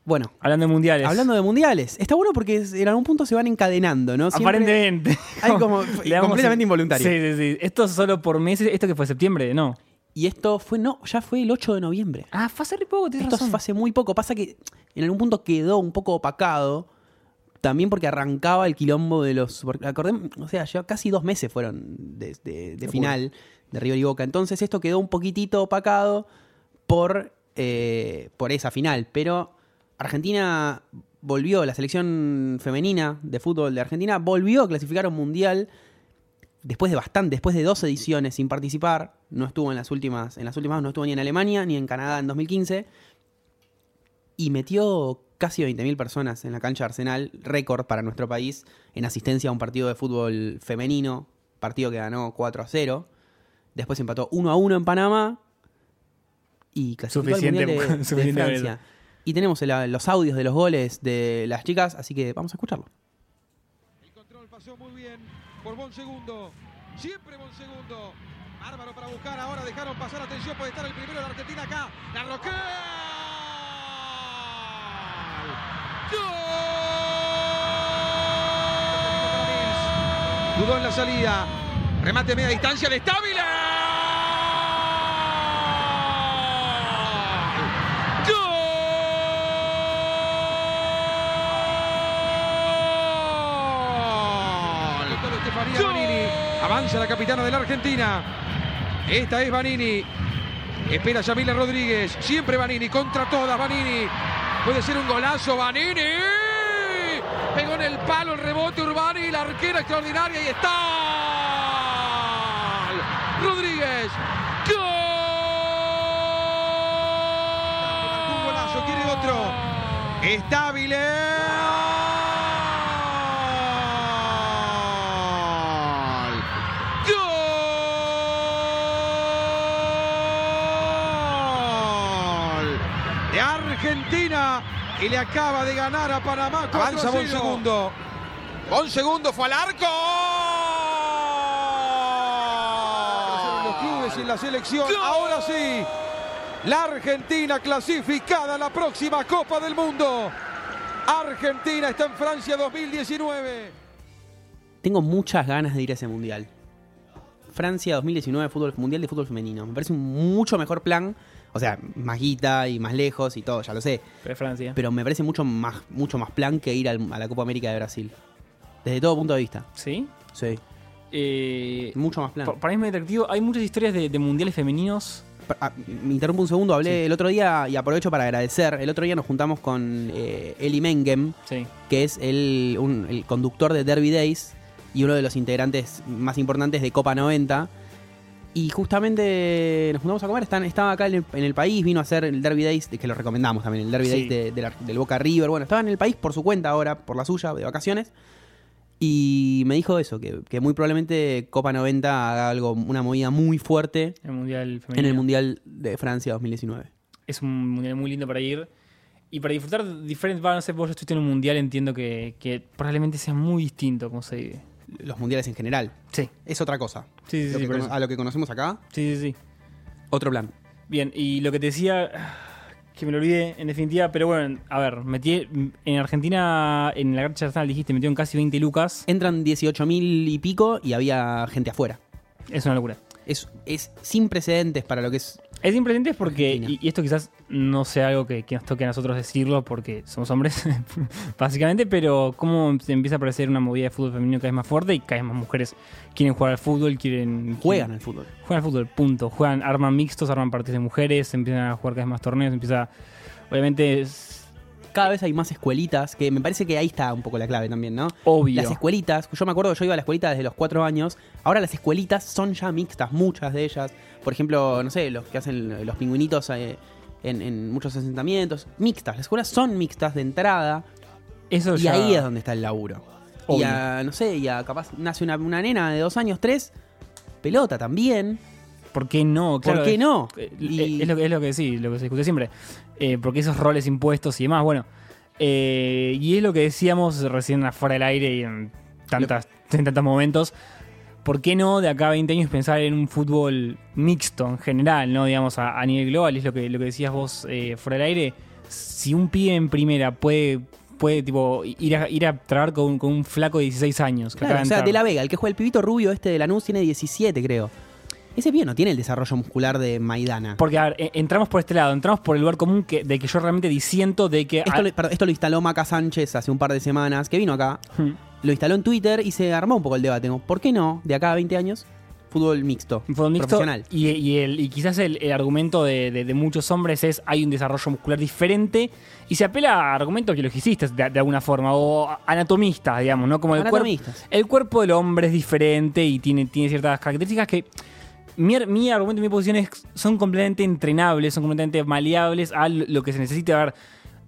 Bueno, Hablando de mundiales. hablando de mundiales, está bueno porque en algún punto se van encadenando, ¿no? Siempre Aparentemente. Hay como completamente involuntario. Sí, sí, sí. Esto solo por meses. ¿Esto que fue septiembre? No. Y esto fue, no, ya fue el 8 de noviembre. Ah, fue hace re poco, tienes Esto razón. fue hace muy poco. Pasa que en algún punto quedó un poco opacado. También porque arrancaba el quilombo de los. acordem- o sea, ya casi dos meses fueron de, de- de final de River y Boca. Entonces esto quedó un poquitito opacado por, eh, por esa final. Pero Argentina volvió, la selección femenina de fútbol de Argentina volvió a clasificar un mundial después de bastante, después de dos ediciones sin participar, no estuvo en las últimas, en las últimas no estuvo ni en Alemania ni en Canadá en 2015 y metió casi 20.000 personas en la cancha de Arsenal, récord para nuestro país en asistencia a un partido de fútbol femenino, partido que ganó 4 a 0. Después empató 1 a 1 en Panamá y clasificó al Suficiente- Mundial de- de, suficiente Francia. Y tenemos el- los audios de los goles de las chicas, así que vamos a escucharlo. Control pasó muy bien por Bonsegundo. Siempre Bonsegundo. Bárbaro para buscar. Ahora dejaron pasar. Atención, puede estar el primero de la Argentina acá. La Roquel. Dudó en la salida. Remate a media distancia de Estable. Avanza la capitana de la Argentina. Esta es Vanini. Espera Yamila Rodríguez. Siempre Vanini. Contra todas Vanini. Puede ser un golazo Vanini. Pegó en el palo el rebote Urbani. La arquera extraordinaria. Y está. Rodríguez. ¡Gol! Un golazo. Quiere otro. Está Gol Argentina y le acaba de ganar a Panamá. Avanza un segundo. Un segundo fue al arco. Los clubes y la selección. Ahora sí. La Argentina clasificada a la próxima Copa del Mundo. Argentina está en Francia 2019. Tengo muchas ganas de ir a ese mundial. Francia 2019, fútbol, Mundial de Fútbol Femenino. Me parece un mucho mejor plan. O sea, más guita y más lejos y todo, ya lo sé. Pero Francia. Pero me parece mucho más, mucho más plan que ir al- a la Copa América de Brasil. Desde todo punto de vista. ¿Sí? Sí. Eh, Mucho más plan. pa- para mí es muy atractivo. Hay muchas historias de, de mundiales femeninos. Pa- ah, me interrumpo un segundo, hablé el otro día y aprovecho para agradecer. El otro día nos juntamos con eh, Eli Mengem, Sí. que es el, un- el conductor de Derby Days y uno de los integrantes más importantes de Copa 90. Y justamente nos juntamos a comer, están, estaba acá en el, en el país, vino a hacer el Derby Days, que lo recomendamos también, el Derby Sí. Days de- de la- del Boca River. Bueno, estaba en el país por su cuenta ahora, por la suya, de vacaciones. Y me dijo eso, que, que muy probablemente Copa 90 haga algo, una movida muy fuerte El mundial en el Mundial de Francia 2019. Es un mundial muy lindo para ir. Y para disfrutar diferentes. no sé, vos estuviste en un mundial, entiendo que, que probablemente sea muy distinto como se vive. Los mundiales en general. Sí. Es otra cosa. Sí, sí, Lo sí, que a lo que conocemos acá, Sí, sí, sí. otro plan. Bien, y lo que te decía, que me lo olvidé en definitiva, pero bueno, a ver, metí en Argentina, en la cancha arsenal dijiste, metieron casi 20 lucas. Entran 18.000 y pico y había gente afuera. Es una locura. Es, es sin precedentes para lo que es Es impresionante porque, y, y esto quizás no sea algo que, que nos toque a nosotros decirlo porque somos hombres, básicamente, pero cómo se empieza a aparecer una movida de fútbol femenino cada vez más fuerte y cada vez más mujeres quieren jugar al fútbol, quieren... Juegan al fútbol. Juegan al fútbol, punto. Juegan, arman mixtos, arman partidos de mujeres, empiezan a jugar cada vez más torneos, empieza... Obviamente es Cada vez hay más escuelitas, que me parece que ahí está un poco la clave también, ¿no? obvio. Las escuelitas, yo me acuerdo que yo iba a la escuelita desde los cuatro años, ahora las escuelitas son ya mixtas, muchas de ellas. Por ejemplo, no sé, los que hacen los pingüinitos eh, en, en muchos asentamientos, mixtas. Las escuelas son mixtas de entrada Eso y ya- ahí es donde está el laburo. Y Obvio. a, no sé, y a capaz nace una, una nena de dos años, tres, pelota también. ¿Por qué no? ¿Por qué es- no? eh, Y- Es, lo, que- es lo que sí, lo que se discute siempre. Eh, porque esos roles impuestos y demás, bueno. eh, y es lo que decíamos recién afuera del aire y en, tantas, en tantos momentos. ¿Por qué no de acá a 20 años pensar en un fútbol mixto en general, no digamos a, a nivel global? Es lo que, lo que decías vos eh, fuera del aire. Si un pibe en primera puede, puede tipo, ir, a, ir a trabajar con, con un flaco de 16 años. que Claro, acaba o sea, entrar. de la Vega, el que juega el pibito rubio este de Lanús tiene 17, creo. Ese pibe no tiene el desarrollo muscular de Maidana. Porque, a ver, eh, entramos por este lado, entramos por el lugar común que, de que yo realmente disiento de que... Esto, lo, perdón, esto lo instaló Maca Sánchez hace un par de semanas, que vino acá. Hmm. Lo instaló en Twitter y se armó un poco el debate. ¿Por qué no, de acá a 20 años, fútbol mixto? Fútbol mixto, Profesional. Y, y el, y quizás el, el argumento de, de- de muchos hombres es hay un desarrollo muscular diferente y se apela a argumentos biologicistas de, de alguna forma o anatomistas, digamos, ¿no? Como el, cuerpo el cuerpo del hombre es diferente y tiene, tiene ciertas características que mi, ar- mi argumento y mi posición es son completamente entrenables, son completamente maleables a lo que se necesite. A ver,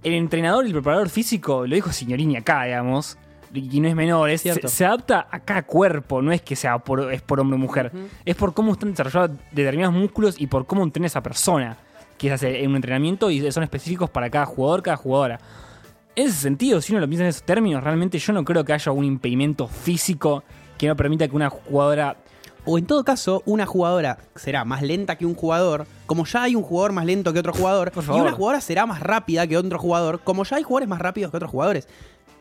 el entrenador y el preparador físico, lo dijo Signorini acá, digamos, y no es menor, es, se, se adapta a cada cuerpo, no es que sea por, es por hombre o mujer, es por cómo están desarrollados determinados músculos y por cómo entrena esa persona, que hace un entrenamiento y son específicos para cada jugador, cada jugadora. En ese sentido, si uno lo piensa en esos términos, realmente yo no creo que haya un impedimento físico que no permita que una jugadora O en todo caso, una jugadora será más lenta que un jugador, como ya hay un jugador más lento que otro jugador, y una jugadora será más rápida que otro jugador, como ya hay jugadores más rápidos que otros jugadores.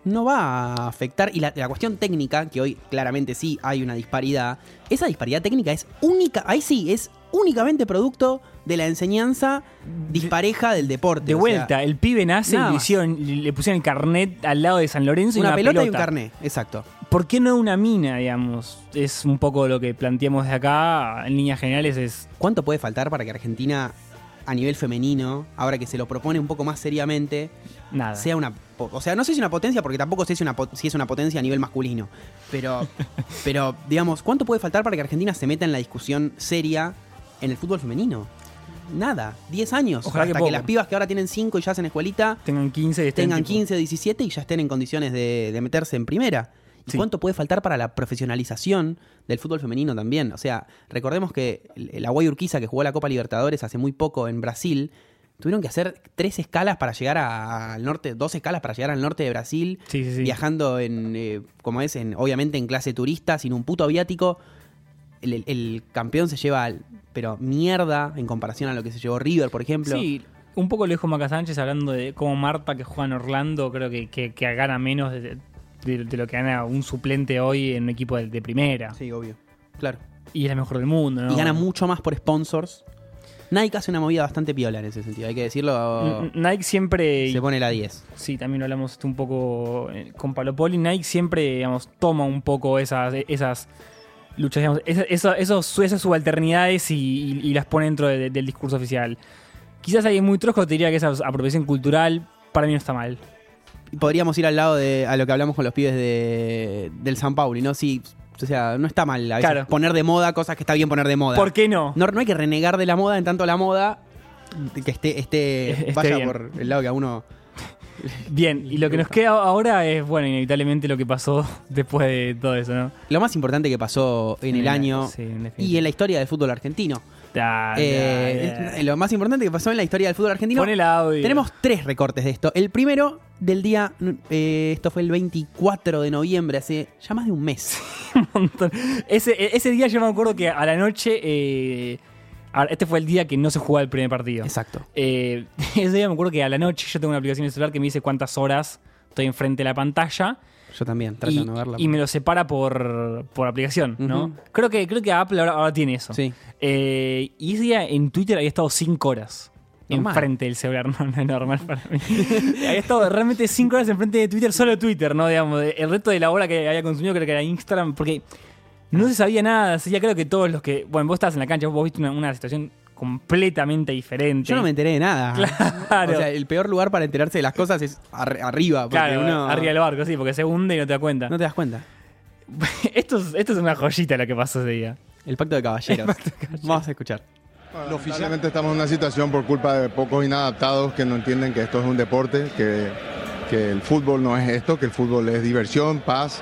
No va a afectar, y la, la cuestión técnica, que hoy claramente sí hay una disparidad, esa disparidad técnica es única, ahí sí, es únicamente producto de la enseñanza dispareja del deporte. De sea, vuelta, el pibe nace y hicieron- le pusieron el carnet al lado de San Lorenzo una, y una pelota, y un carné, exacto. ¿Por qué no una mina, digamos? Es un poco lo que planteamos de acá, en líneas generales es... ¿Cuánto puede faltar para que Argentina, a nivel femenino, ahora que se lo propone un poco más seriamente, Nada. sea una. O sea, no sé si una potencia, porque tampoco sé si, una, si es una potencia a nivel masculino. Pero, pero, digamos, ¿cuánto puede faltar para que Argentina se meta en la discusión seria en el fútbol femenino? Nada, 10 años. Ojalá hasta que, las pibas que ahora tienen 5 y ya hacen escuelita Tengan 15 y estén tengan tipo- 15, 17 y ya estén en condiciones de, de meterse en primera. ¿Y Sí. cuánto puede faltar para la profesionalización del fútbol femenino también? O sea, recordemos que el Aguay Urquiza, que jugó la Copa Libertadores hace muy poco en Brasil, tuvieron que hacer tres escalas para llegar a- al norte, dos escalas para llegar al norte de Brasil, Sí, sí, sí. viajando en, eh, como es, en, obviamente en clase turista, sin un puto aviático. El, el- el campeón se lleva, pero mierda en comparación a lo que se llevó River, por ejemplo. Sí, un poco lo dijo Maca Sánchez hablando de cómo Marta, que juega en Orlando, creo que, que- que gana menos de, de- de lo que gana un suplente hoy en un equipo de, de primera. Sí, obvio. Claro. Y es la mejor del mundo, ¿no? y gana mucho más por sponsors. Nike hace una movida bastante piola en ese sentido, hay que decirlo. Nike siempre... Se pone la 10. Sí, también lo hablamos un poco eh, con Palopoli. Nike siempre, digamos, toma un poco esas, esas luchas, digamos, esa- eso- esos, esas subalternidades y, y- y las pone dentro de- del discurso oficial. Quizás alguien muy trosco te diría que esa apropiación cultural para mí no está mal. Podríamos ir al lado de a lo que hablamos con los pibes de, del San Paulo, ¿no? Sí, o sea, no está mal a veces Claro. poner de moda cosas que está bien poner de moda. ¿Por qué no? No, no hay que renegar de la moda en tanto la moda que esté, esté, Esté vaya bien. por el lado que a uno. Bien, y lo que nos queda ahora es, bueno, inevitablemente lo que pasó después de todo eso, ¿no? Lo más importante que pasó en el año sí, en definitiva. y en la historia del fútbol argentino. Eh. Lo más importante que pasó en la historia del fútbol argentino. Pon el audio. Tenemos tres recortes de esto. El primero del día, eh, esto fue el 24 de noviembre, hace ya más de un mes. un montón. Ese, ese día yo me acuerdo que a la noche. eh, este fue el día que no se jugaba el primer partido. Exacto. Eh, ese día me acuerdo que a la noche yo tengo una aplicación en el celular que me dice cuántas horas estoy enfrente de la pantalla. Yo también, trato y, de no verla. y me lo separa por, por aplicación, ¿no? Creo que creo que Apple ahora, ahora tiene eso. Sí. Eh, y ese día en Twitter había estado 5 horas. Normal. Enfrente del celular, no, no es normal para mí. había estado realmente 5 horas enfrente de Twitter, solo Twitter, ¿no? Digamos, el resto de la hora que había consumido creo que era Instagram, porque no se sabía nada. Ya creo que todos los que. Bueno, vos estabas en la cancha, vos viste una, una situación completamente diferente. Yo no me enteré de nada. Claro. O sea, el peor lugar para enterarse de las cosas es ar- arriba. Claro, uno arriba del barco, sí, porque se hunde y no te das cuenta. no te das cuenta. esto, es, esto es una joyita lo que pasó ese día. El pacto de caballeros. Vamos a escuchar. Oficialmente estamos en una situación por culpa de pocos inadaptados que no entienden que esto es un deporte, que, que el fútbol no es esto, que el fútbol es diversión, paz.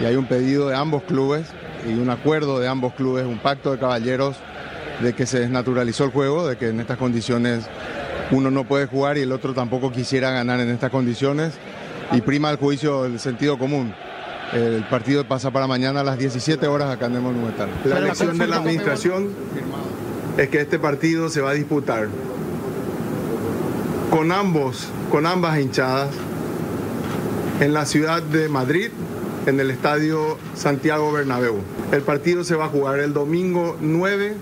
Y hay un pedido de ambos clubes y un acuerdo de ambos clubes, un pacto de caballeros de que se desnaturalizó el juego, de que en estas condiciones uno no puede jugar y el otro tampoco quisiera ganar en estas condiciones. Y prima el juicio el sentido común. El partido pasa para mañana a las 17 horas acá en el Monumental. La elección de la administración es que este partido se va a disputar con ambos, con ambas hinchadas, en la ciudad de Madrid, en el estadio Santiago Bernabéu. El partido se va a jugar el domingo 9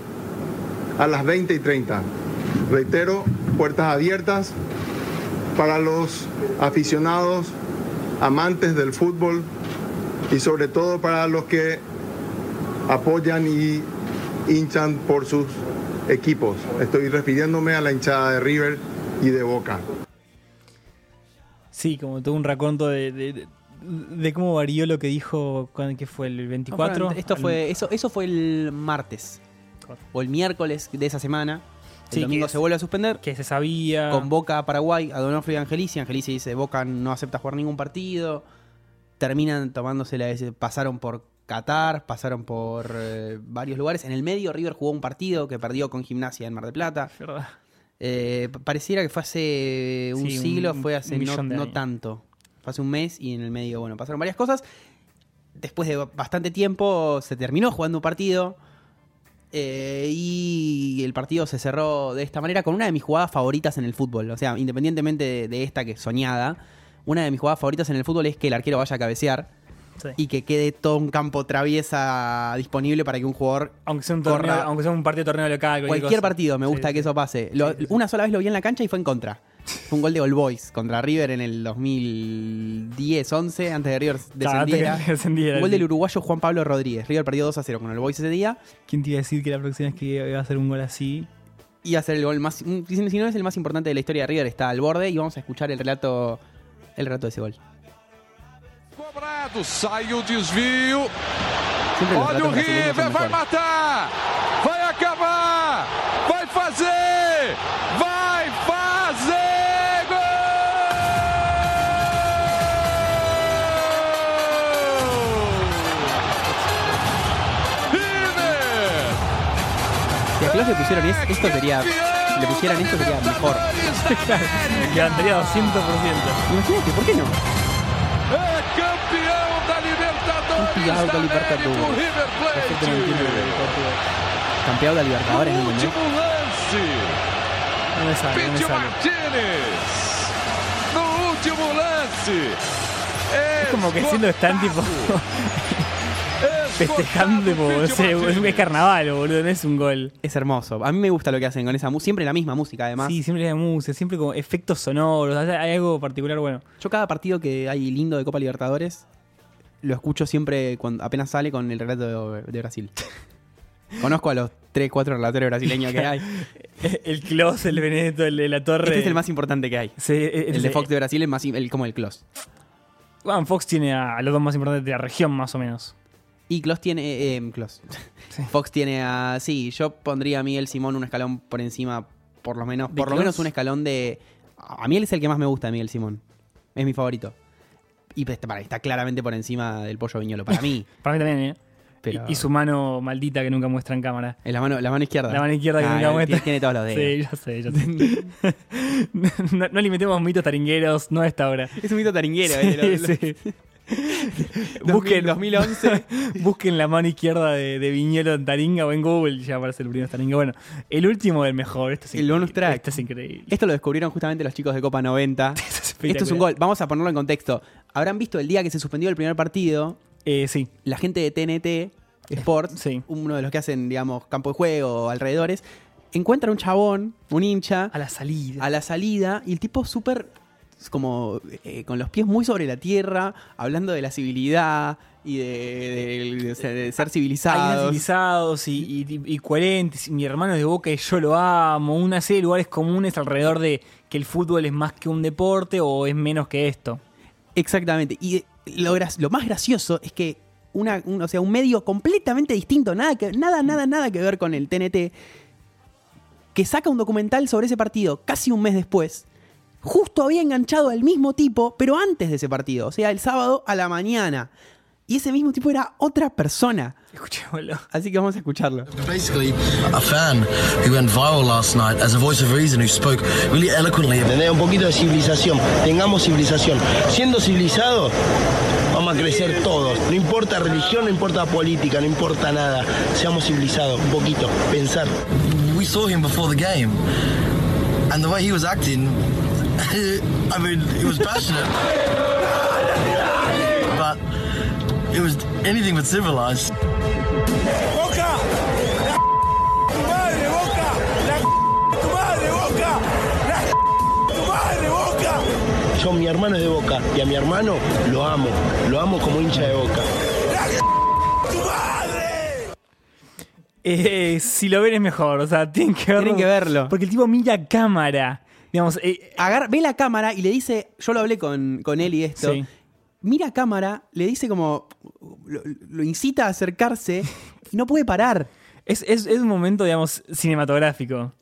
a las 20 y 30. Reitero, puertas abiertas para los aficionados, amantes del fútbol y sobre todo para los que apoyan y hinchan por sus equipos. Estoy refiriéndome a la hinchada de River y de Boca. Sí, como todo un raconto de, de- de- de cómo varió lo que dijo, ¿cuándo- ¿qué fue? ¿El 24? No, esto fue, eso, eso fue el martes. O el miércoles de esa semana. El Sí, domingo que se vuelve a suspender. Que se sabía. Con Boca a Paraguay, a Donofrio y Angelici. Angelici dice, Boca no acepta jugar ningún partido. Terminan tomándose la pasaron por Qatar, pasaron por eh, varios lugares. En el medio River jugó un partido que perdió con Gimnasia en Mar del Plata. ¿Verdad? Eh, pa- pareciera que fue hace un Sí, siglo, un fue hace no, no tanto. Fue hace un mes y en el medio, bueno, pasaron varias cosas. Después de bastante tiempo se terminó jugando un partido. Eh, y el partido se cerró de esta manera con una de mis jugadas favoritas en el fútbol. O sea, independientemente de, de esta que es soñada, una de mis jugadas favoritas en el fútbol es que el arquero vaya a cabecear Sí. y que quede todo un campo traviesa disponible para que un jugador Aunque sea un corra torneo, aunque sea un partido de torneo local. Cualquier cosa. partido, me gusta Sí, que eso pase. Lo- Una sola vez lo vi en la cancha y fue en contra. Fue un gol de All Boys contra River en el 2010-11, antes de River Claro, descendiera. que descendiera, Un gol sí. del uruguayo Juan Pablo Rodríguez. River perdió 2 a 0 con el Boys ese día. ¿Quién te iba a decir que la próxima vez que iba a hacer un gol así? Y a ser el gol más. Si no es el más importante de la historia de River, está al borde. Y vamos a escuchar el relato, el relato de ese gol. Cobrado, sai o desvio. Olha o River, vai matar, vai acabar, vai fazer, vai Klaus le pusieron es- esto sería. Si le pusieran esto sería mejor. Levantaría 200%. Imagínate, ¿por qué no? É campeão da Libertadores Campeão da da Libertadores. América, o River Plate. Campeado de Libertadores, ¿no entendés? Último lance. No me sale, no me sale. Martínez. No último lance. Es como que siendo están tipo festejando, sé, es, es carnaval, boludo, no es un gol. Es hermoso. A mí me gusta lo que hacen con esa música. Siempre la misma música, además. Sí, siempre hay música, siempre como efectos sonoros, hay algo particular bueno. Yo cada partido que hay lindo de Copa Libertadores lo escucho siempre cuando apenas sale con el relato de, de Brasil. Conozco a los 3, 4 relatores brasileños que hay. El Clos, el Benedetto, el de la Torre. Este es el más importante que hay. Sí, el, El de Fox de Brasil es más, el, como el Clos. Bueno, Fox tiene a, a los dos más importantes de la región, más o menos. Y Clos tiene. eh, eh. Fox tiene a. Sí, yo pondría a Miguel Simón un escalón por encima, por lo menos. ¿De Por lo menos un escalón de. A mí él es el que más me gusta, Miguel Simón. Es mi favorito. Y pues, para, está claramente por encima del pollo viñolo. Para mí. Para mí también, ¿eh? Pero- Y, y su mano maldita que nunca muestra en cámara. En la mano, la mano izquierda. La mano izquierda que Ah, nunca muestra. Tiene todos los dedos. Sí, yo sé, yo sé. no, no le metemos mitos taringueros, no a esta hora. Es un mito taringuero, Sí, eh, sí. Busquen, 2011. busquen la mano izquierda de, de Viñolo en Taringa o en Google y ya aparece el primero Taringa. Bueno, el último del mejor. Este es El bonus increíble, track. Es increíble. Esto lo descubrieron justamente los chicos de Copa 90. Esto es un gol. Vamos a ponerlo en contexto. habrán visto el día que se suspendió el primer partido. Eh, sí. La gente de TNT Sports, Sí. uno de los que hacen, digamos, campo de juego, alrededores, encuentra un chabón, un hincha, A la salida. a la salida y el tipo súper como eh, con los pies muy sobre la tierra, hablando de la civilidad y de, de- de- o sea, de ser civilizados. civilizados y, y- y coherentes. Mi hermano es de Boca y yo lo amo. Una serie de lugares comunes alrededor de que el fútbol es más que un deporte o es menos que esto. Exactamente. Y lo, gra- lo más gracioso es que una, un, o sea, un medio completamente distinto, nada, que, nada, nada, nada que ver con el TNT, que saca un documental sobre ese partido casi un mes después, justo había enganchado al mismo tipo, pero antes de ese partido, o sea, el sábado a la mañana. Y ese mismo tipo era otra persona. Escuchémoslo. Así que vamos a escucharlo. Basically, a fan who went viral last night as a voice of reason who spoke really eloquently. Tener un poquito de civilización, tengamos civilización. Siendo civilizados, vamos a crecer todos. No importa religión, no importa política, no importa nada. Seamos civilizados, un poquito, pensar. We saw him before the game, and the way he was acting, I mean, it was passionate. but it was anything but civilized. ¡Boca! ¡La tu madre, Boca! ¡La tu madre, Boca! ¡La tu madre, Boca! Yo, mi hermano es de Boca y a mi hermano lo amo. Lo amo como hincha de Boca. ¡Tu madre! Eh, si lo ven es mejor, o sea, tienen que verlo. Tienen que verlo. Porque el tipo mira cámara. Digamos, eh, ve la cámara y le dice, yo lo hablé con, con él y esto, Sí. mira a cámara, le dice como, lo, lo incita a acercarse y no puede parar. es, es- es un momento, digamos, cinematográfico.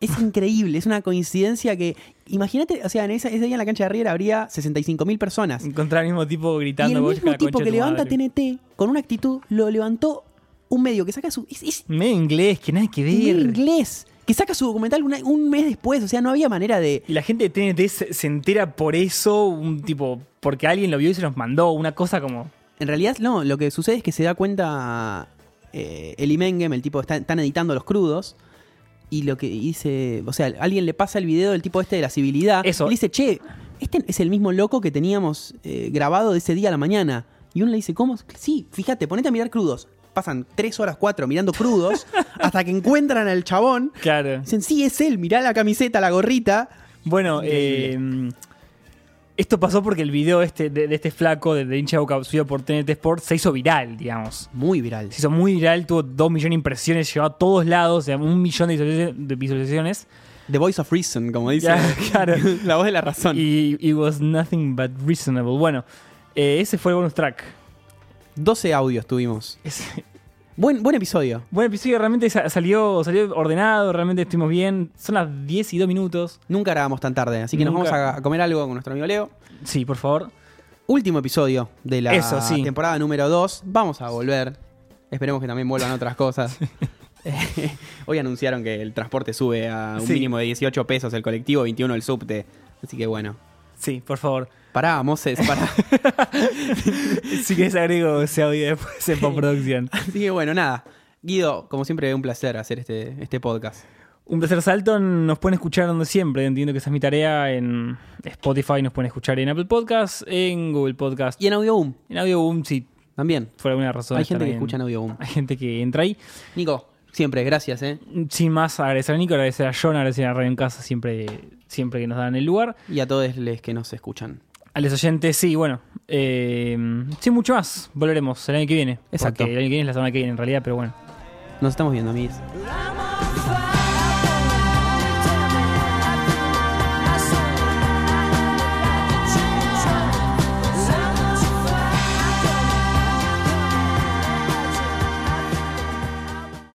Es increíble, es una coincidencia que, imagínate, o sea, en esa- ese día en la cancha de River habría 65 mil personas. Encontrar al mismo tipo Y gritando. el "Boca, mismo la tipo concha que tu levanta madre". TNT con una actitud, lo levantó un medio que saca su... Es, es Medio inglés, que nada que ver. medio inglés, que saca su documental una- un mes después, o sea, no había manera de... Y la gente de TNT se, se entera por eso, un tipo, porque alguien lo vio y se los mandó, una cosa como. En realidad, no, lo que sucede es que se da cuenta eh, Eli Mengem, el tipo, está- están editando los crudos. Y lo que dice, o sea, alguien le pasa el video del tipo este de la civilidad. Eso. Y le dice, che, este es el mismo loco que teníamos eh, grabado de ese día a la mañana. Y uno le dice, ¿cómo? Sí, fíjate, ponete a mirar crudos. Pasan tres horas, cuatro mirando crudos hasta que encuentran al chabón. Claro. Dicen, sí, es él, mirá la camiseta, la gorrita. Bueno, eh, esto pasó porque el video este de, de este flaco de, de hincha boca subido por TNT Sport se hizo viral, digamos. Muy viral. Se hizo muy viral, tuvo dos millones de impresiones, llegó a todos lados, o sea, un millón de visualizaciones-. The voice of reason, como dice. Claro. la voz de la razón. Y it was nothing but reasonable. Bueno, eh, ese fue el bonus track. 12 audios tuvimos. Buen, buen episodio. Buen episodio, realmente sa- salió, salió ordenado, realmente estuvimos bien. Son las 10 y 2 minutos. Nunca grabamos tan tarde, así que nos vamos a, a comer algo con nuestro amigo Leo. Sí, por favor. Último episodio de la Eso, sí. temporada número 2. Vamos a volver. Esperemos que también vuelvan otras cosas. Hoy anunciaron que el transporte sube a un Sí. mínimo de 18 pesos el colectivo, 21 el subte. Así que bueno. Sí, por favor. Pará, Moses, pará. Si querés agrego ese audio después en postproducción. Así que bueno, nada. Guido, como siempre, un placer hacer este, este podcast. Un placer, Salton. Nos pueden escuchar donde siempre. Entiendo que esa es mi tarea. En Spotify nos pueden escuchar en Apple Podcasts, en Google Podcasts. Y en Audioboom. En Audioboom, sí. También. Por alguna razón. Hay gente que en- escucha en Audioboom. Hay gente que entra ahí. Nico, siempre, gracias, ¿eh? Sin más, agradecer a Nico, agradecer a John, agradecer a Radio en Casa siempre, siempre que nos dan el lugar. Y a todos los que nos escuchan. A los oyentes, sí, bueno. Eh, sin mucho más. Volveremos el año que viene. Exacto. El año que viene es la semana que viene en realidad, pero bueno. Nos estamos viendo, amigos.